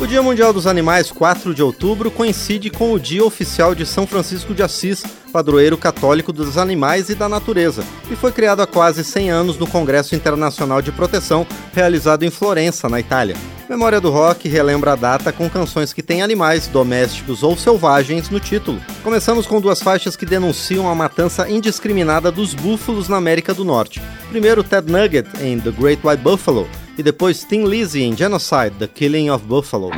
O Dia Mundial dos Animais, 4 de outubro, coincide com o Dia Oficial de São Francisco de Assis, padroeiro católico dos animais e da natureza, e foi criado há quase 100 anos no Congresso Internacional de Proteção, realizado em Florença, na Itália. Memória do Rock relembra a data com canções que têm animais, domésticos ou selvagens no título. Começamos com duas faixas que denunciam a matança indiscriminada dos búfalos na América do Norte. Primeiro, Ted Nugget em The Great White Buffalo, e depois Tim Lizzy em Genocide, The Killing of Buffalo.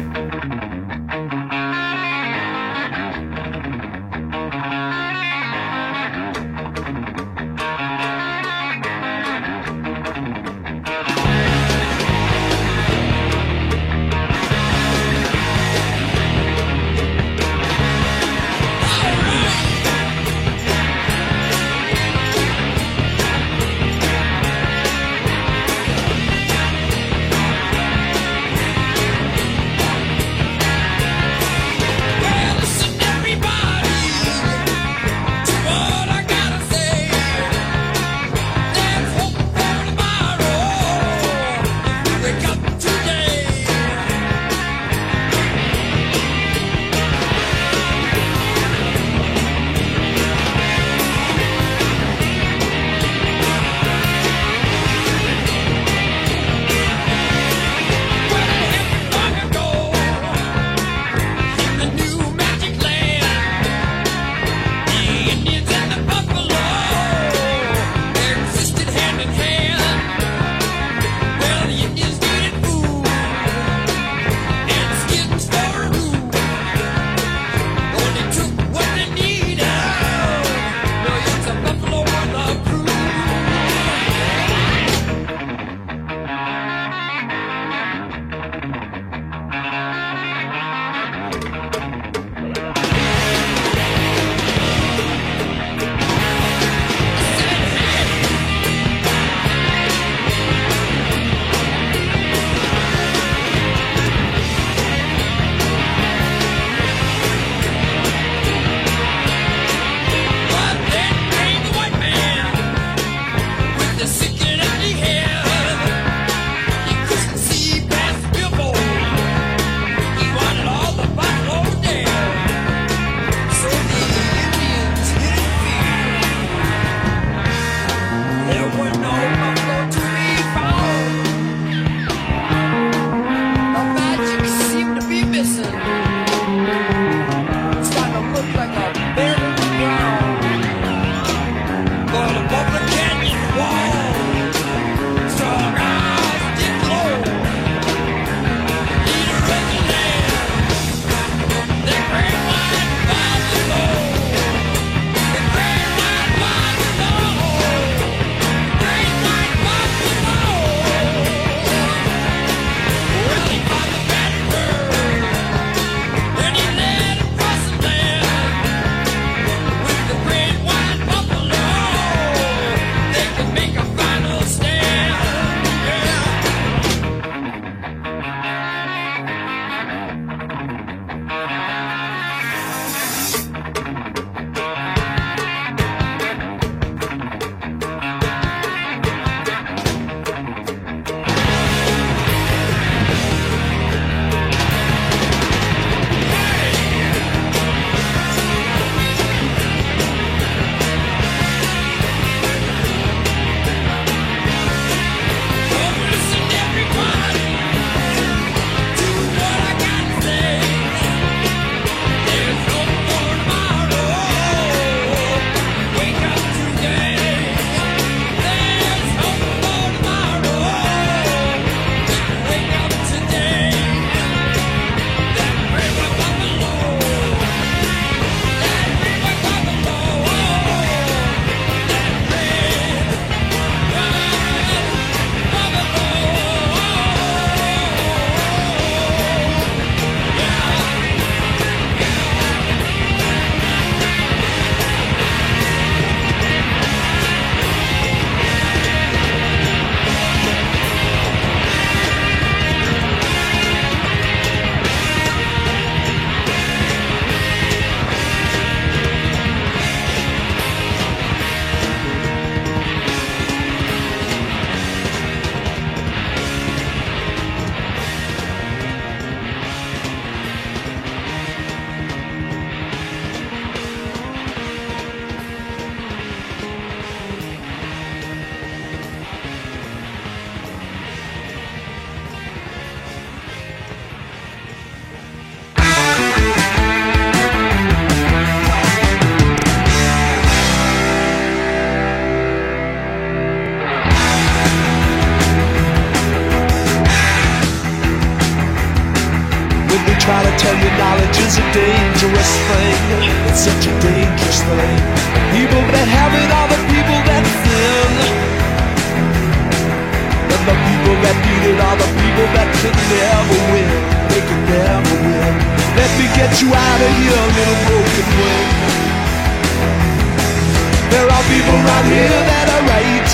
Around here that are right.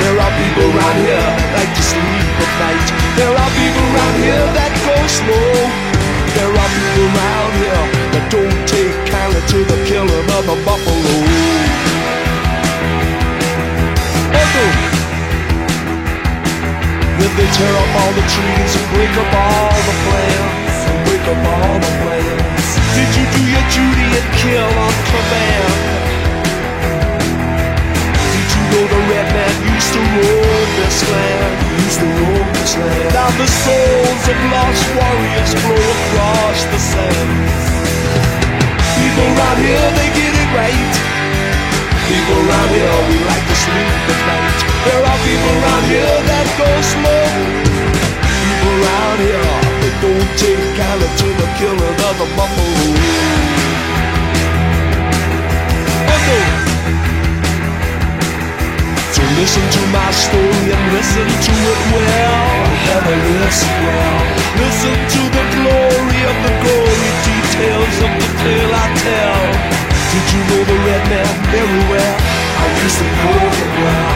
There are people around here like to sleep at night. There are people around here that go slow. There are people around here that don't take kindly to the killing of a buffalo. Oh If they tear up all the trees and break up all the plants and break up all the plants, did you do your duty and kill on command? Know the red man used to roam this land, used to roam this land. Now the souls of lost warriors flow across the sands. People around here, they get it right. People around here, oh, we like to sleep at night. There are people around here that go slow. People around here, they don't take kindly to the killing of the buffalo. Oh. Listen to my story and listen to it well. Never listen well. Listen to the glory of the gory details of the tale I tell. Did you know the red man very well? I used to know him well.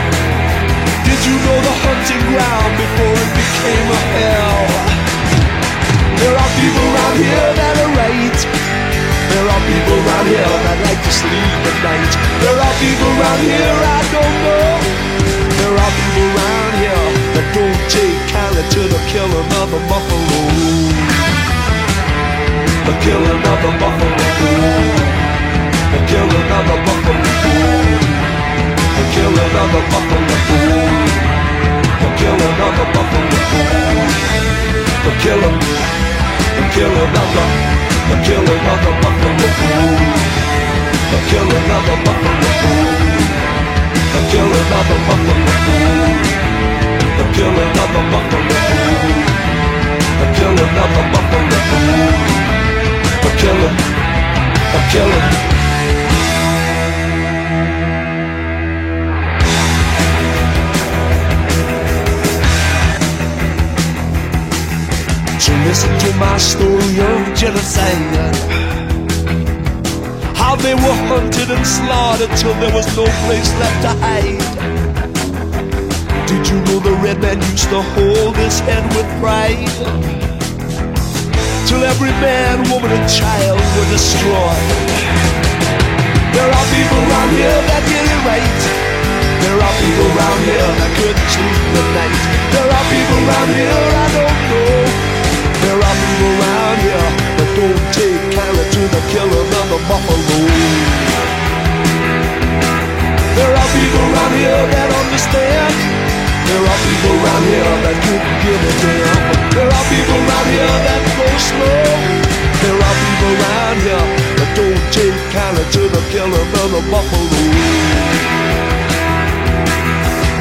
Did you know the hunting ground before it became a hell? There are people around here that are right. There are people around here that like to sleep at night. There are people around here I don't know. There are people around here that don't take kindly to the killing of the buffalo. The killing of the buffalo. The killing of the buffalo. The killing of the buffalo. The killing of the buffalo. The killing. The killing of the buffalo. The killing of the buffalo. The killing of the buffalo The killing of the buffalo The killing of the buffalo The killing, the killing So listen to my story of genocide how they were hunted and slaughtered till there was no place left to hide. Did you know the red man used to hold his head with pride? Till every man, woman, and child were destroyed. There are people around here that get it right. There are people around here that couldn't sleep at night. There are people around here around here that couldn't give a damn. There are people around here that go slow. There are people around here that don't take kindly to the killing of the buffalo.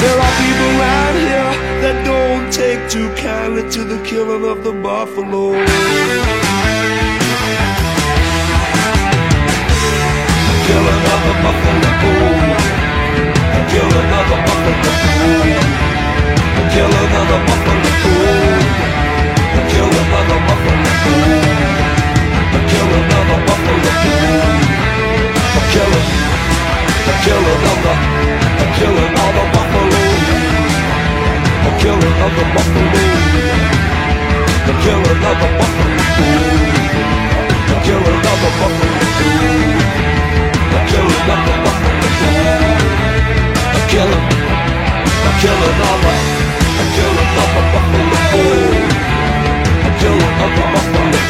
There are people around here that don't take too kindly to the killing of the buffalo. killing of the buffalo. The killing of the buffalo. The killing of the buffalo. The killing of the buffalo. The killing of the buffalo. The killing. The killing of the. The killing of the buffalo. Of the buffalo. The killing of the buffalo. The killing of the buffalo. Kill him, kill him, kill another,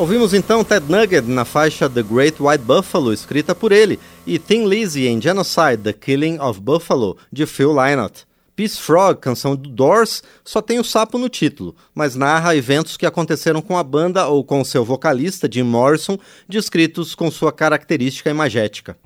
Ouvimos então Ted Nugget na faixa The Great White Buffalo, escrita por ele, e Thin Lizzy em Genocide, The Killing of Buffalo, de Phil Lynott. Peace Frog, canção do Doors, só tem o sapo no título, mas narra eventos que aconteceram com a banda ou com seu vocalista, Jim Morrison, descritos com sua característica imagética.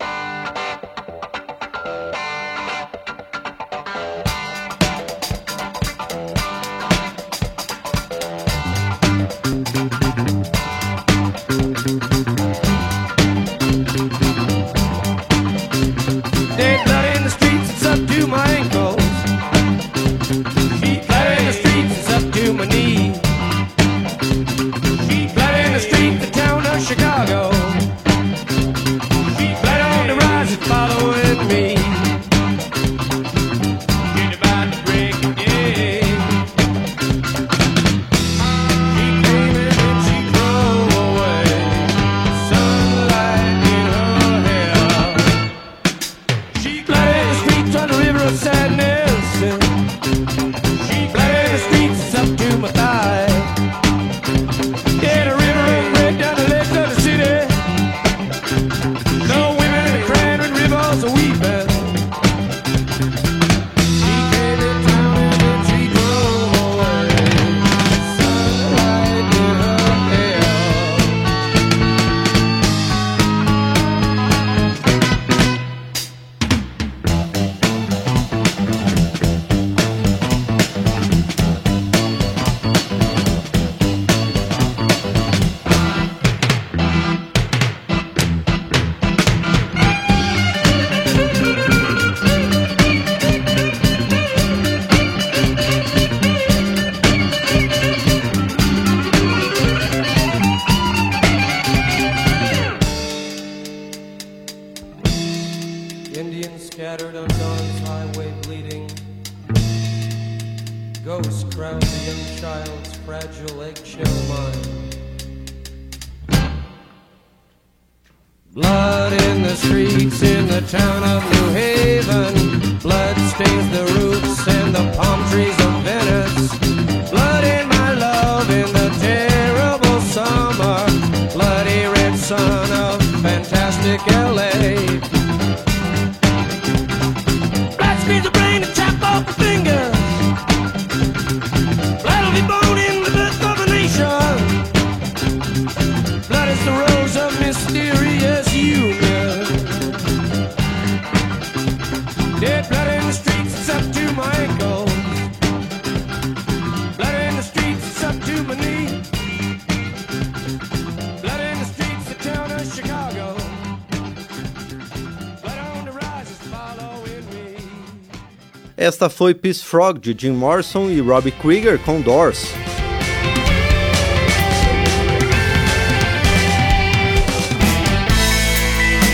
Esta foi Peace Frog de Jim Morrison e Robbie Krieger com Doors.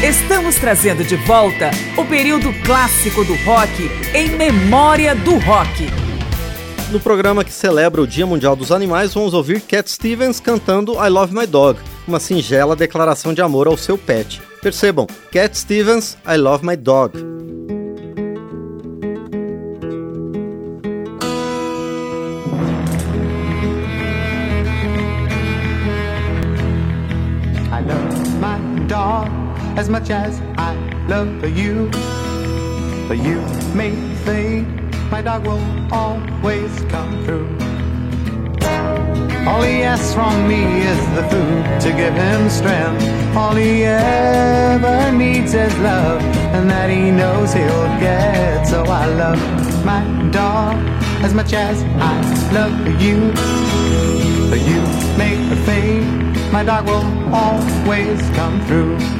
Estamos trazendo de volta o período clássico do rock em memória do rock. No programa que celebra o Dia Mundial dos Animais, vamos ouvir Cat Stevens cantando I Love My Dog, uma singela declaração de amor ao seu pet. Percebam, Cat Stevens, I Love My Dog. As much as I love you. But you may think my dog will always come through. All he asks from me is the food to give him strength. All he ever needs is love, and that he knows he'll get. So I love my dog as much as I love you. But you may fade, my dog will always come through.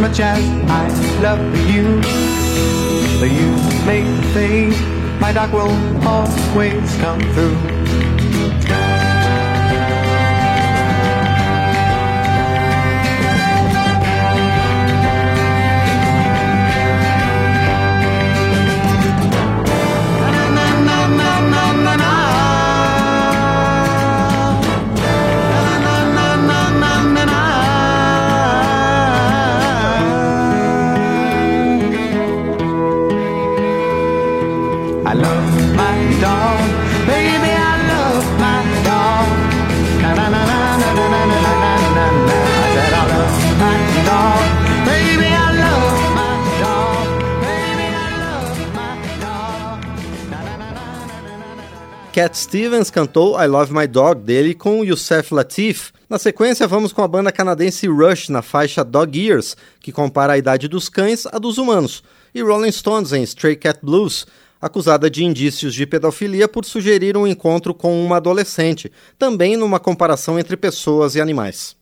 Much as I love you. You make faith, my dog will always come through. Cat Stevens cantou I Love My Dog dele com Youssef Latif. Na sequência, vamos com a banda canadense Rush na faixa Dog Years, que compara a idade dos cães à dos humanos, e Rolling Stones em Stray Cat Blues, acusada de indícios de pedofilia por sugerir um encontro com uma adolescente, também numa comparação entre pessoas e animais.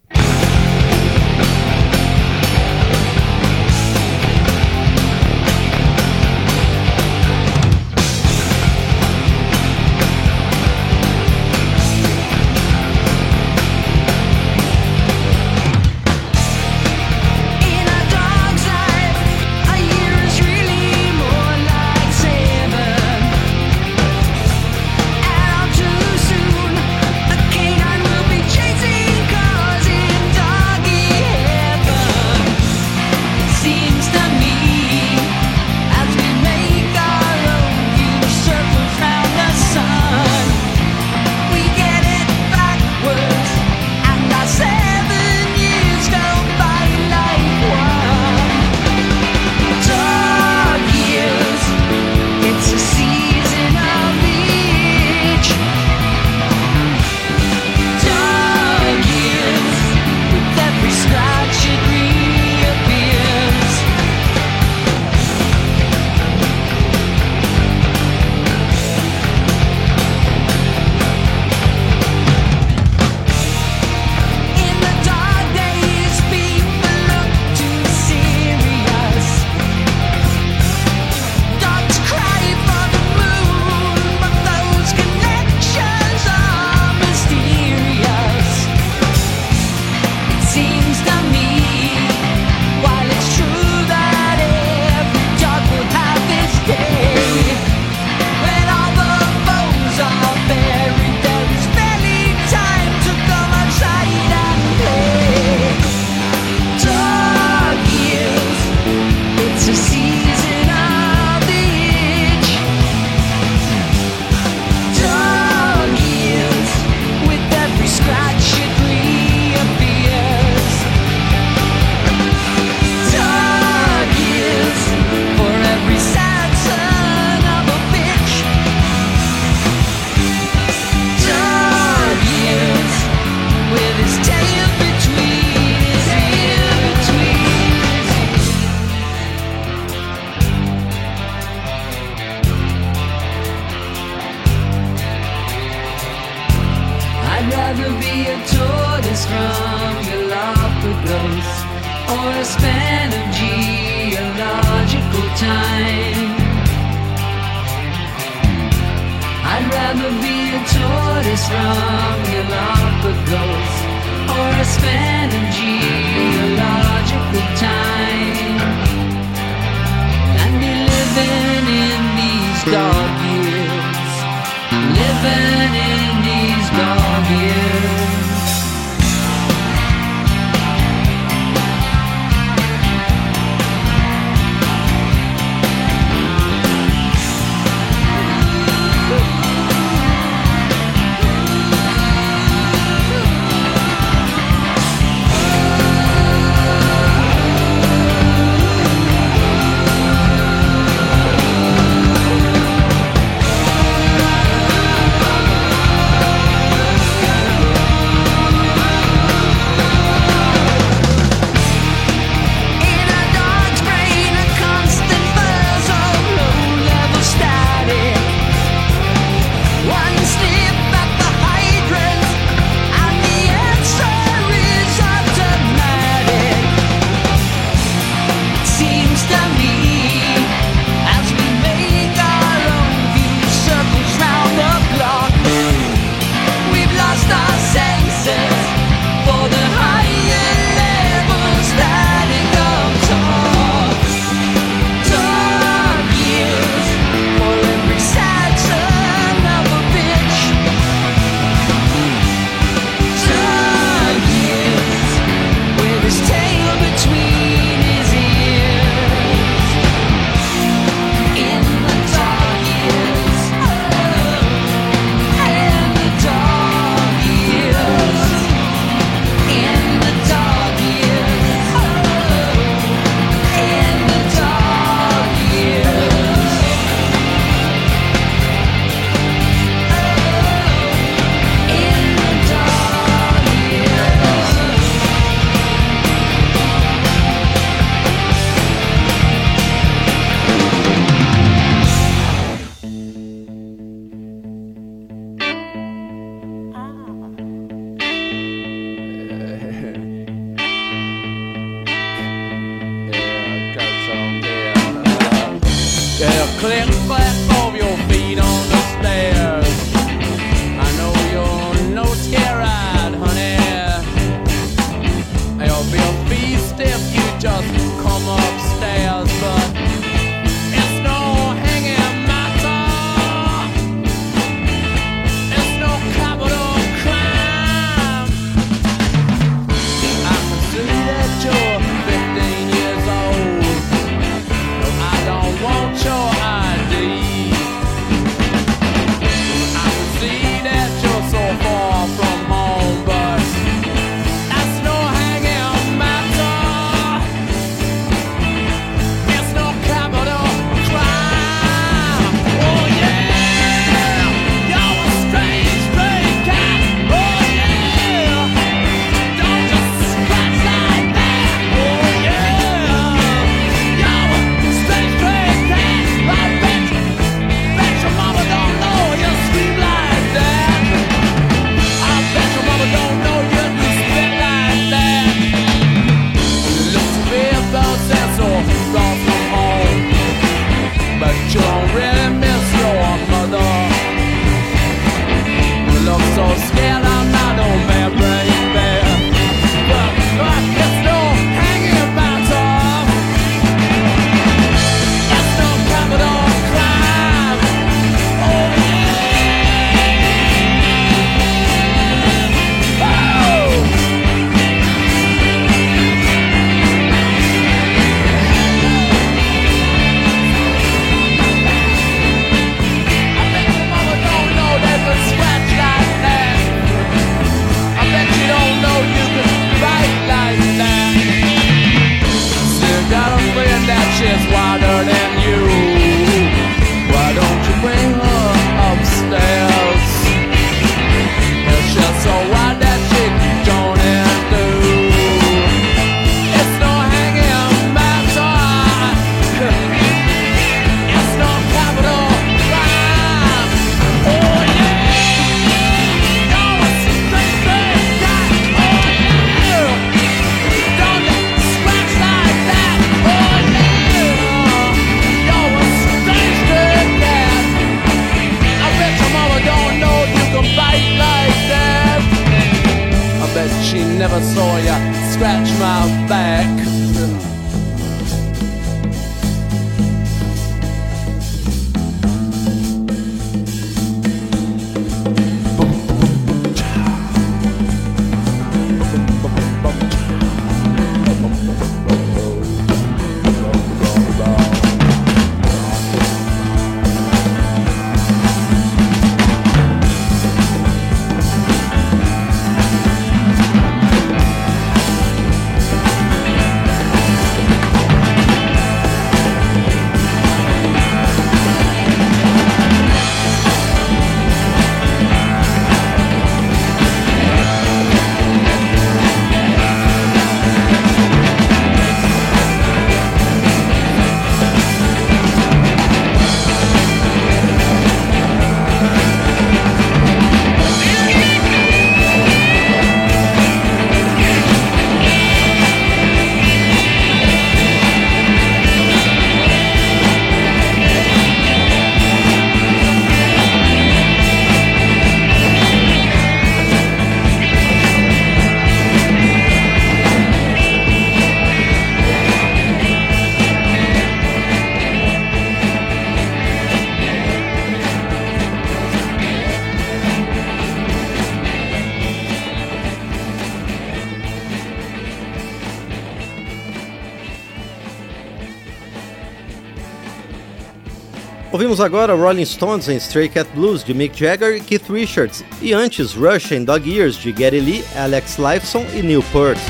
Ouvimos agora Rolling Stones em Stray Cat Blues de Mick Jagger e Keith Richards, e antes Rush em Dog Ears de Gary Lee, Alex Lifeson e Neil Peart.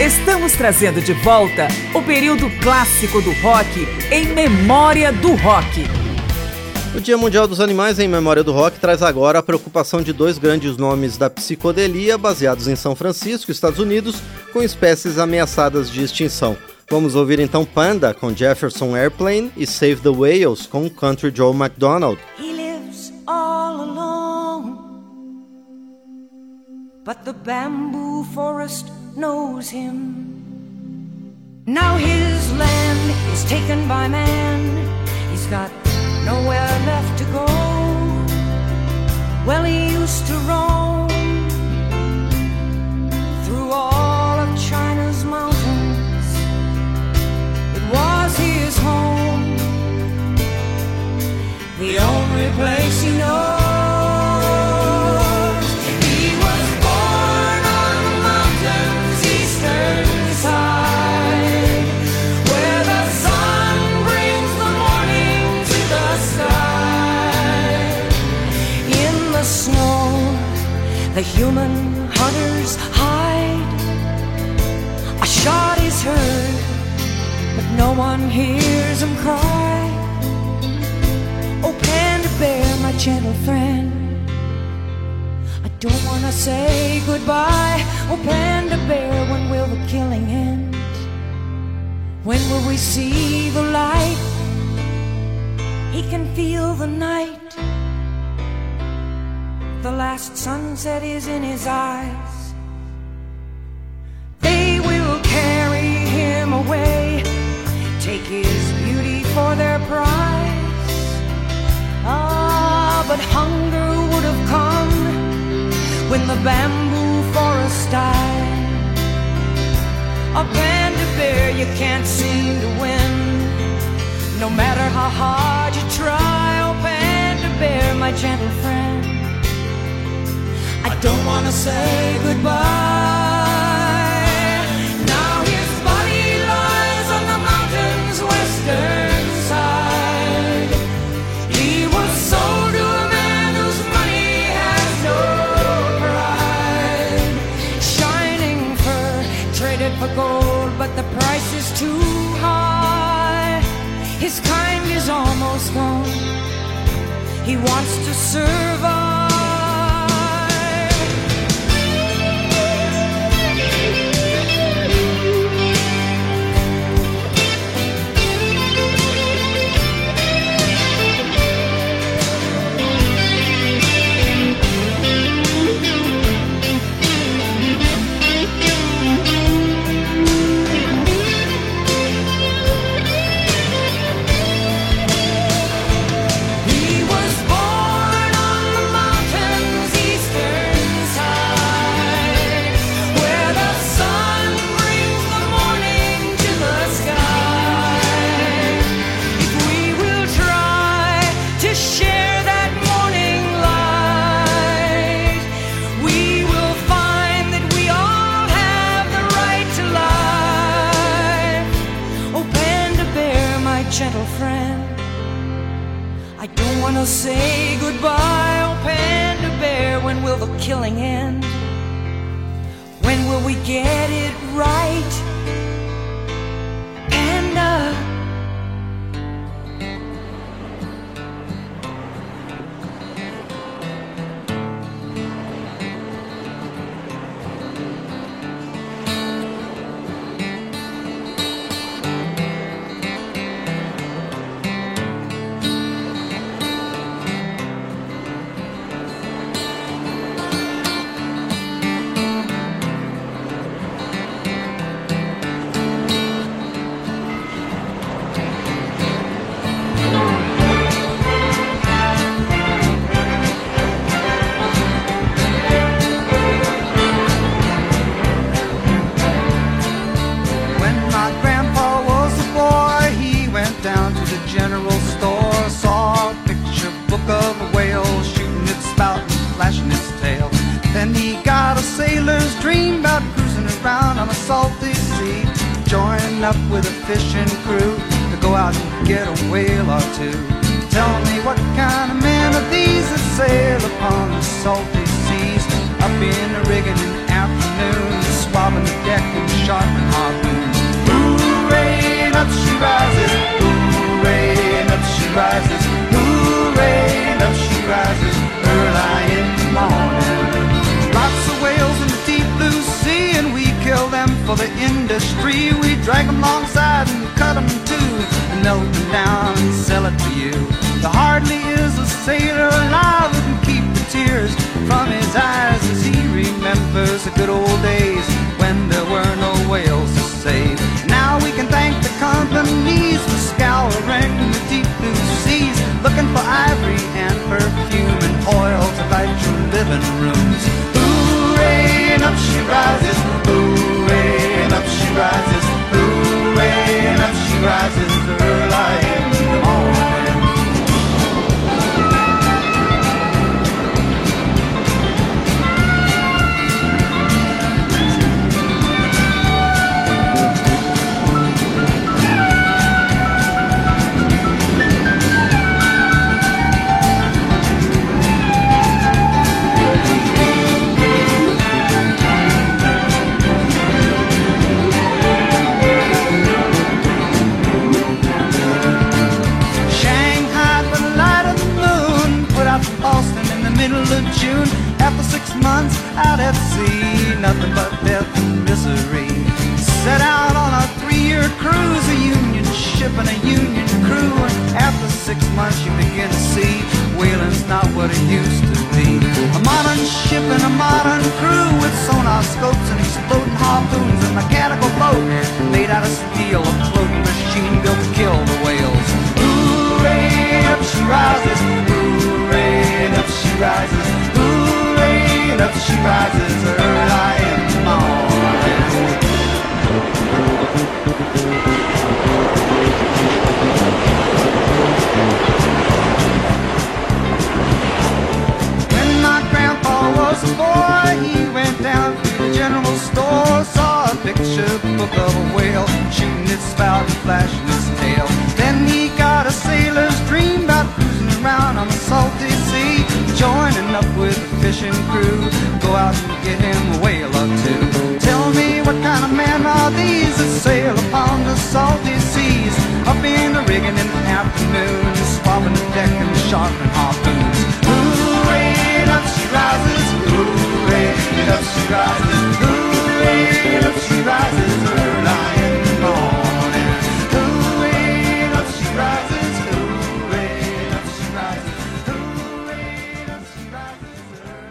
Estamos trazendo de volta o período clássico do rock em memória do rock. O Dia Mundial dos Animais em Memória do Rock traz agora a preocupação de dois grandes nomes da psicodelia baseados em São Francisco, Estados Unidos, com espécies ameaçadas de extinção. Vamos ouvir então Panda com Jefferson Airplane e Save the Whales com Country Joe McDonald. He lives all alone, but the bamboo forest knows him. Now his land is taken by man. He's got nowhere left to go. Well, he used to roam through all of China's mountains. It was his home, the only place human hunters hide. A shot is heard, but no one hears him cry. Oh, Panda Bear, my gentle friend. I don't wanna say goodbye. Oh, Panda Bear, when will the killing end? When will we see the light? He can feel the night. The last sunset is in his eyes. They will carry him away, take his beauty for their prize. Ah, but hunger would have come when the bamboo forest died. A panda bear you can't seem to win, no matter how hard you try. Oh, panda bear, my gentle friend. Don't wanna say goodbye. Now his body lies on the mountain's western side. He was sold to a man whose money has no pride. Shining fur traded for gold, but the price is too high. His kind is almost gone. He wants to survive. Wanna say goodbye, oh panda bear. When will the killing end? When will we get it right?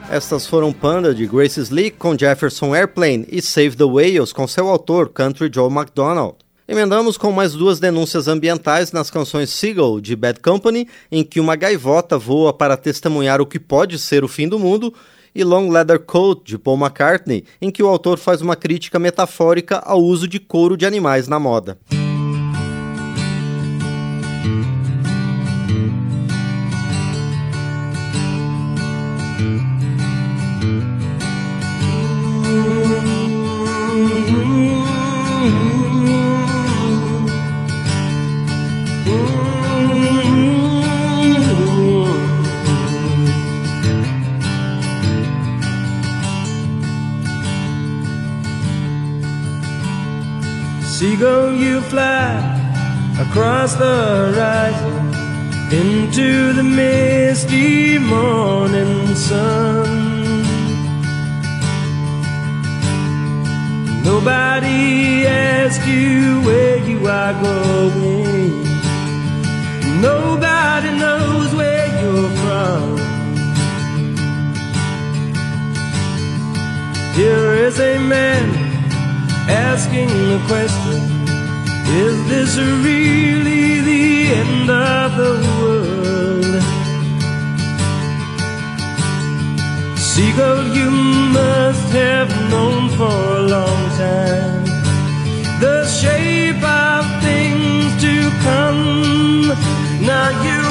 Estas foram Panda de Grace Slick com Jefferson Airplane e Save the Whales com seu autor, Country Joe MacDonald. Emendamos com mais duas denúncias ambientais nas canções Seagull de Bad Company, em que uma gaivota voa para testemunhar o que pode ser o fim do mundo, e Long Leather Coat de Paul McCartney, em que o autor faz uma crítica metafórica ao uso de couro de animais na moda. fly across the horizon into the misty morning sun. Nobody asks you where you are going. Nobody knows where you're from. Here is a man asking a question is this really the end of the world? Seagull, you must have known for a long time the shape of things to come. Now you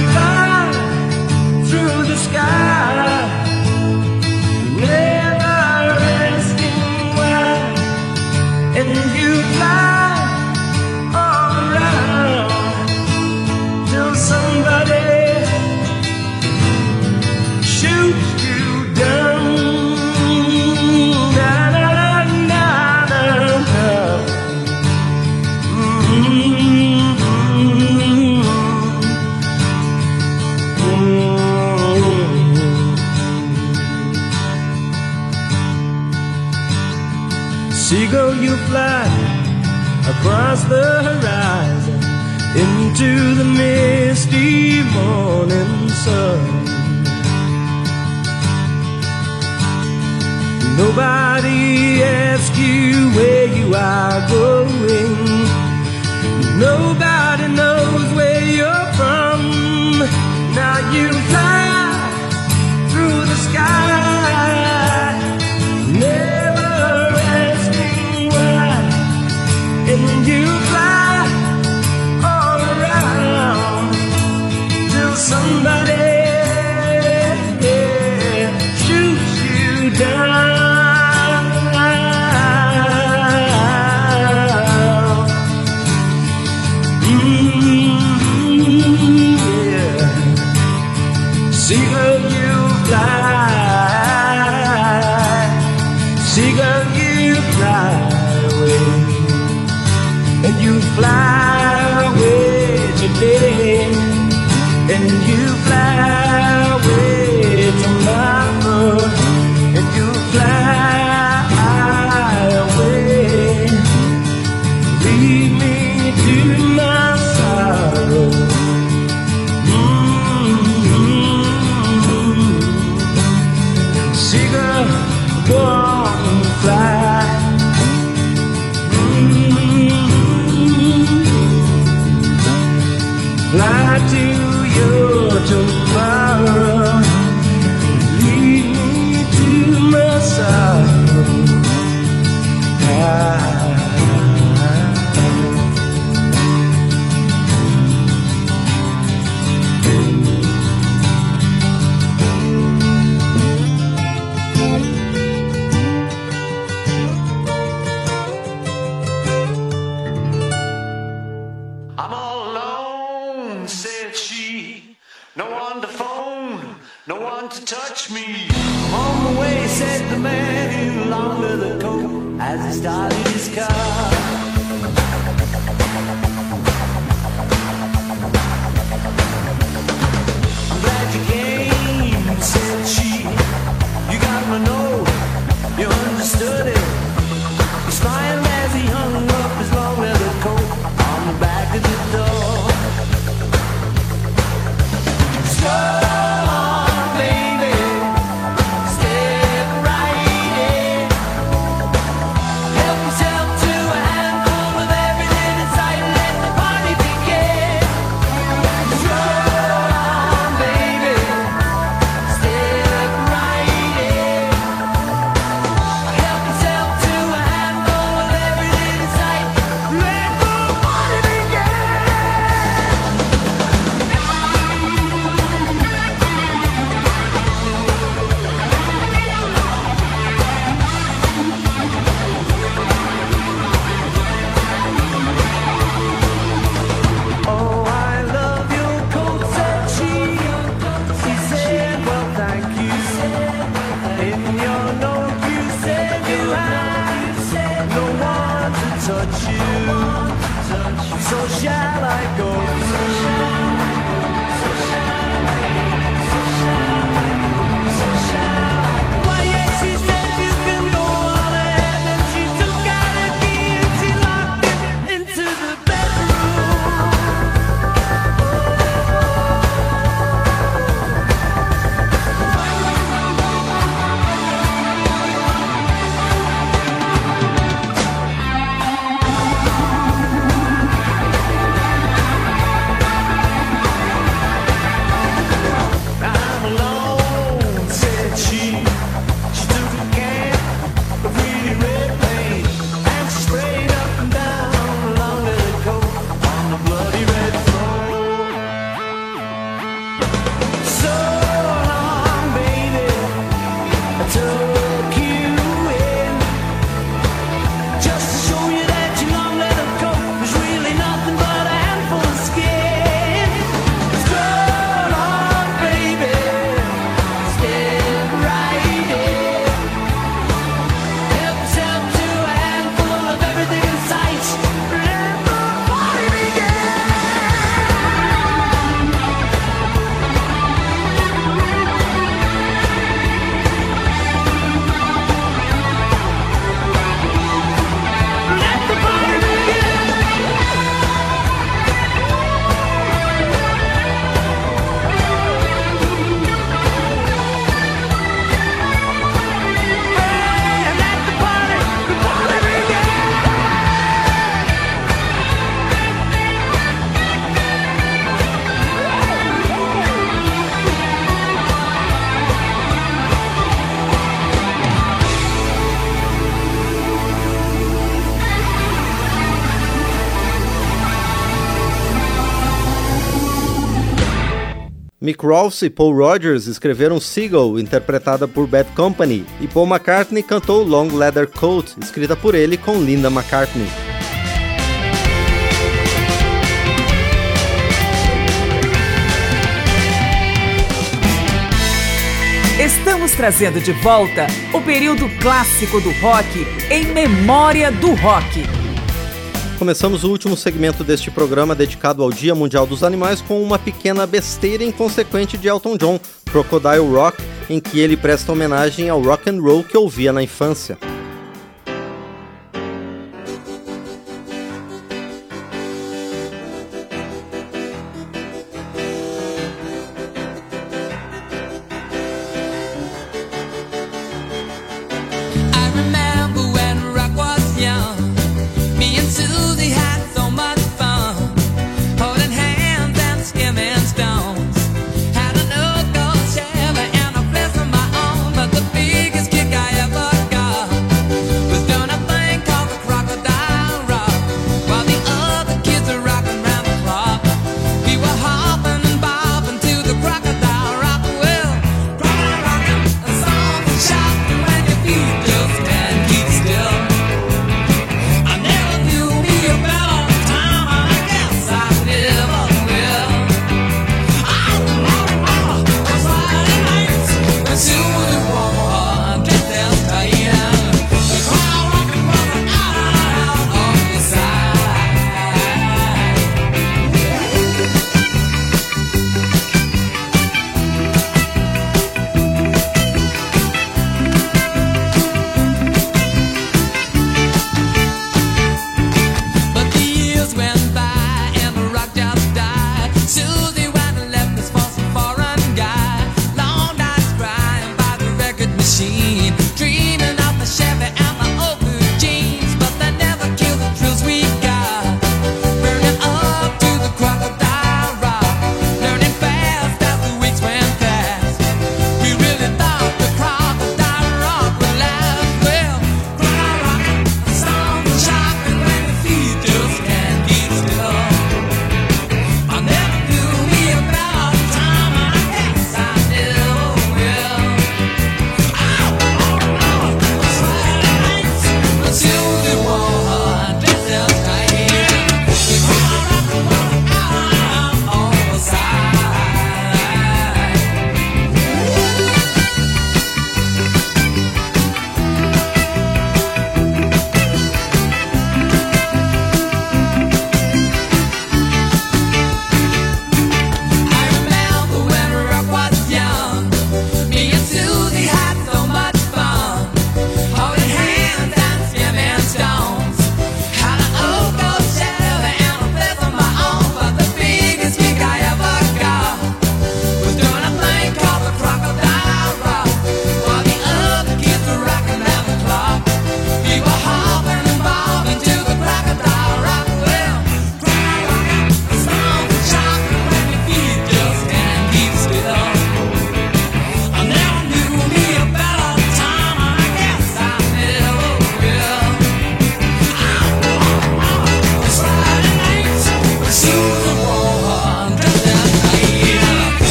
Mick Rawls e Paul Rogers escreveram Seagull, interpretada por Bad Company, e Paul McCartney cantou Long Leather Coat, escrita por ele com Linda McCartney. Estamos trazendo de volta o período clássico do rock em memória do rock. Começamos o último segmento deste programa dedicado ao Dia Mundial dos Animais com uma pequena besteira inconsequente de Elton John, Crocodile Rock, em que ele presta homenagem ao rock and roll que ouvia na infância.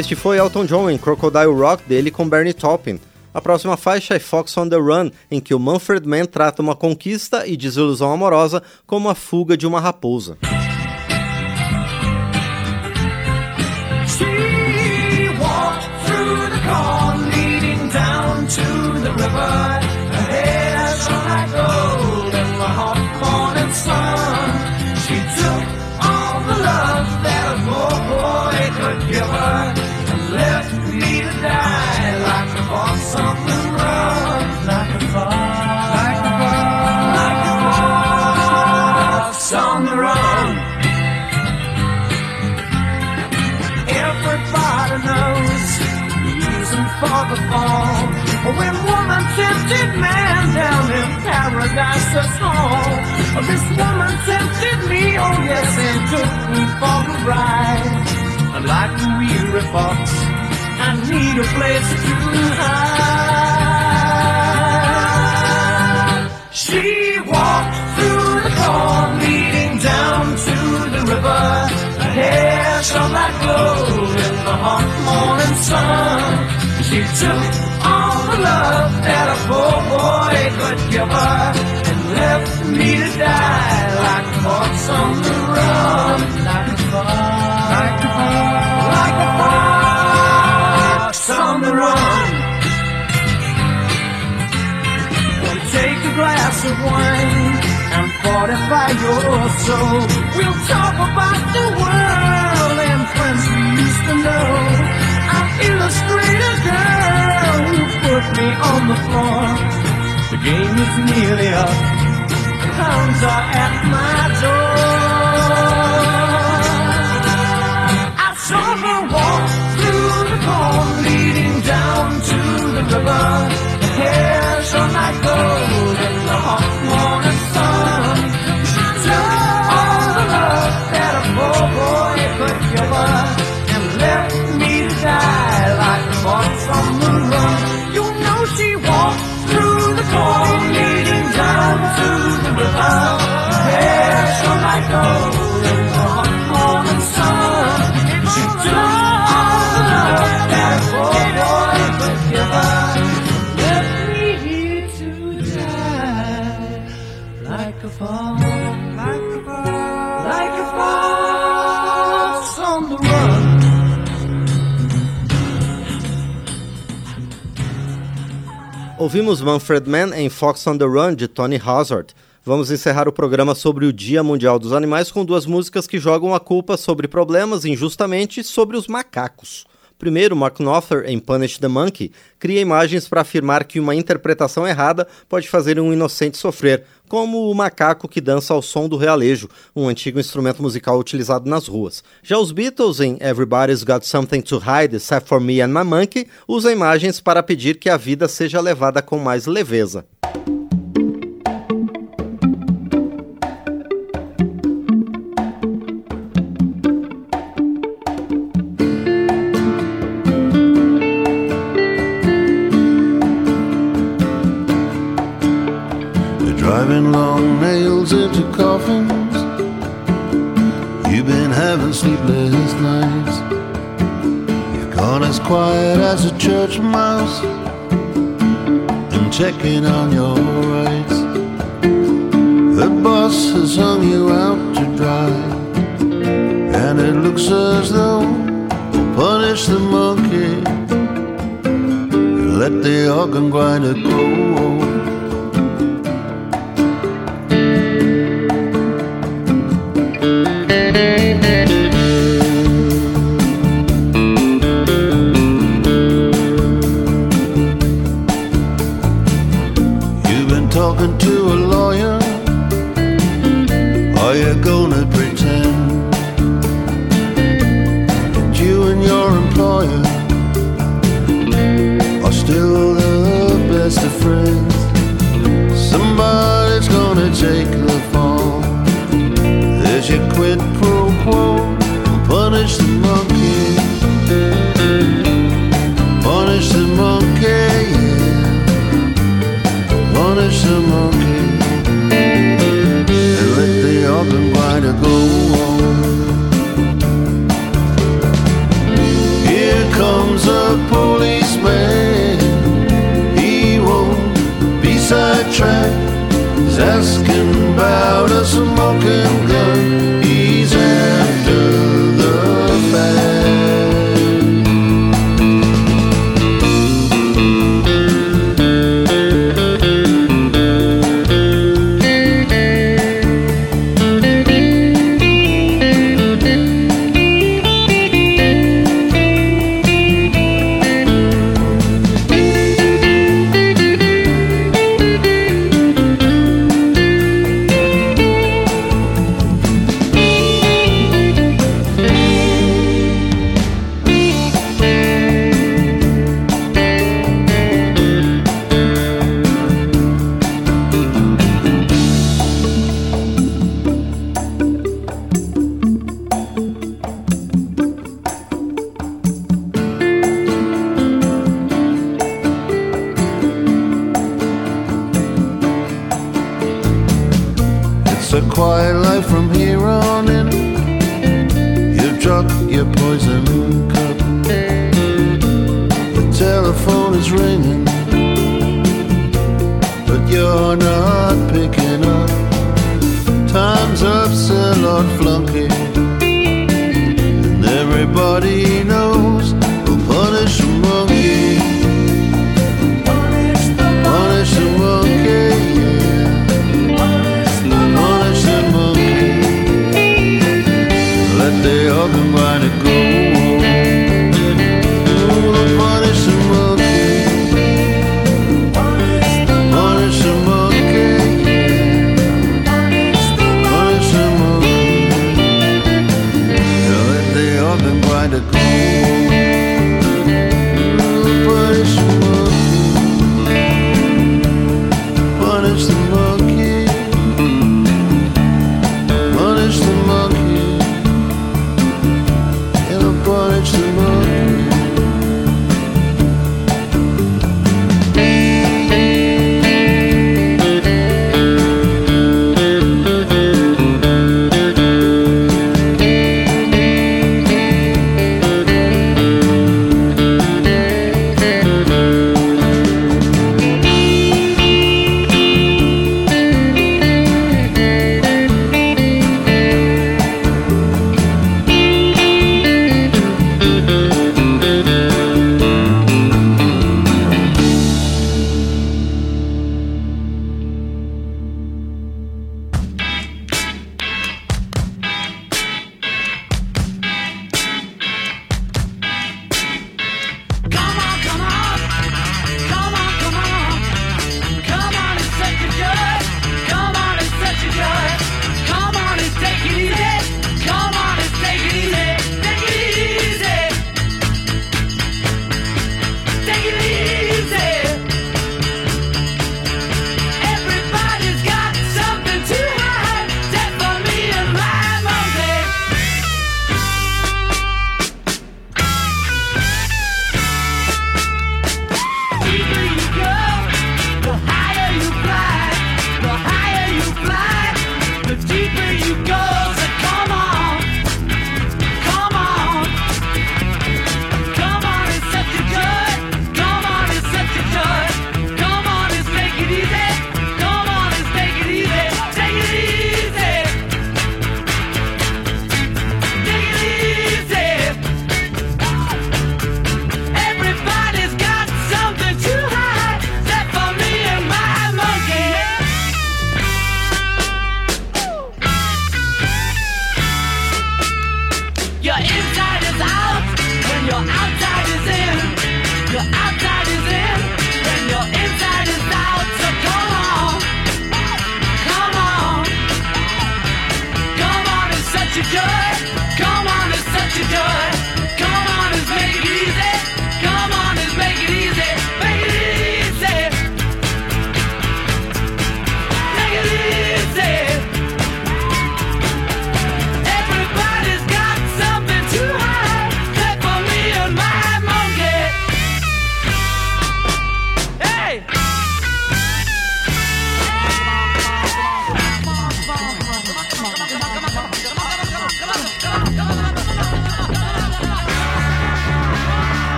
Este foi Elton John em Crocodile Rock dele com Bernie Taupin. A próxima faixa é Fox on the Run, em que o Manfred Mann trata uma conquista e desilusão amorosa como a fuga de uma raposa. For the fall. When woman tempted man down in paradise's hall. This woman tempted me, oh yes, and took me for a ride. Like a weary fox, I need a place to hide. She walked through the corn leading down to the river. Her hair shone like gold in the hot morning sun. She took all the love that a poor boy could give her and left me to die like a fox on the run. Like a fox, like a fox, like a fox on the run. Take a glass of wine and fortify your soul. We'll talk about the world and friends we used to know. I'll illustrate a girl who put me on the floor. The game is nearly up. The hounds are at my door. I saw her walk through the corn leading down to the river. Her hair shone like gold in the hot Ouvimos Manfred Mann em Fox on the Run, de Tony Hazard. Vamos encerrar o programa sobre o Dia Mundial dos Animais com duas músicas que jogam a culpa sobre problemas injustamente sobre os macacos. Primeiro, Knopfler, em Punish the Monkey, cria imagens para afirmar que uma interpretação errada pode fazer um inocente sofrer, como o macaco que dança ao som do realejo, um antigo instrumento musical utilizado nas ruas. Já os Beatles, em Everybody's Got Something to Hide Except for Me and My Monkey, usam imagens para pedir que a vida seja levada com mais leveza. Driving long nails into coffins. You've been having sleepless nights. You've gone as quiet as a church mouse and checking on your rights. The boss has hung you out to dry, and it looks as though we'll punish the monkey. Let the organ grinder go. About a smoking gun.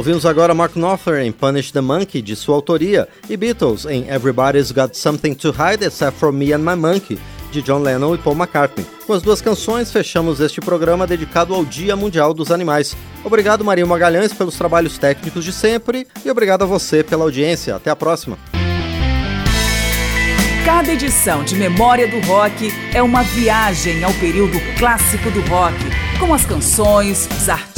Ouvimos agora Mark Knopfler em Punish the Monkey, de sua autoria, e Beatles em Everybody's Got Something to Hide Except for Me and My Monkey, de John Lennon e Paul McCartney. Com as duas canções, fechamos este programa dedicado ao Dia Mundial dos Animais. Obrigado, Marinho Magalhães, pelos trabalhos técnicos de sempre e obrigado a você pela audiência. Até a próxima. Cada edição de Memória do Rock é uma viagem ao período clássico do rock, com as canções, os artistas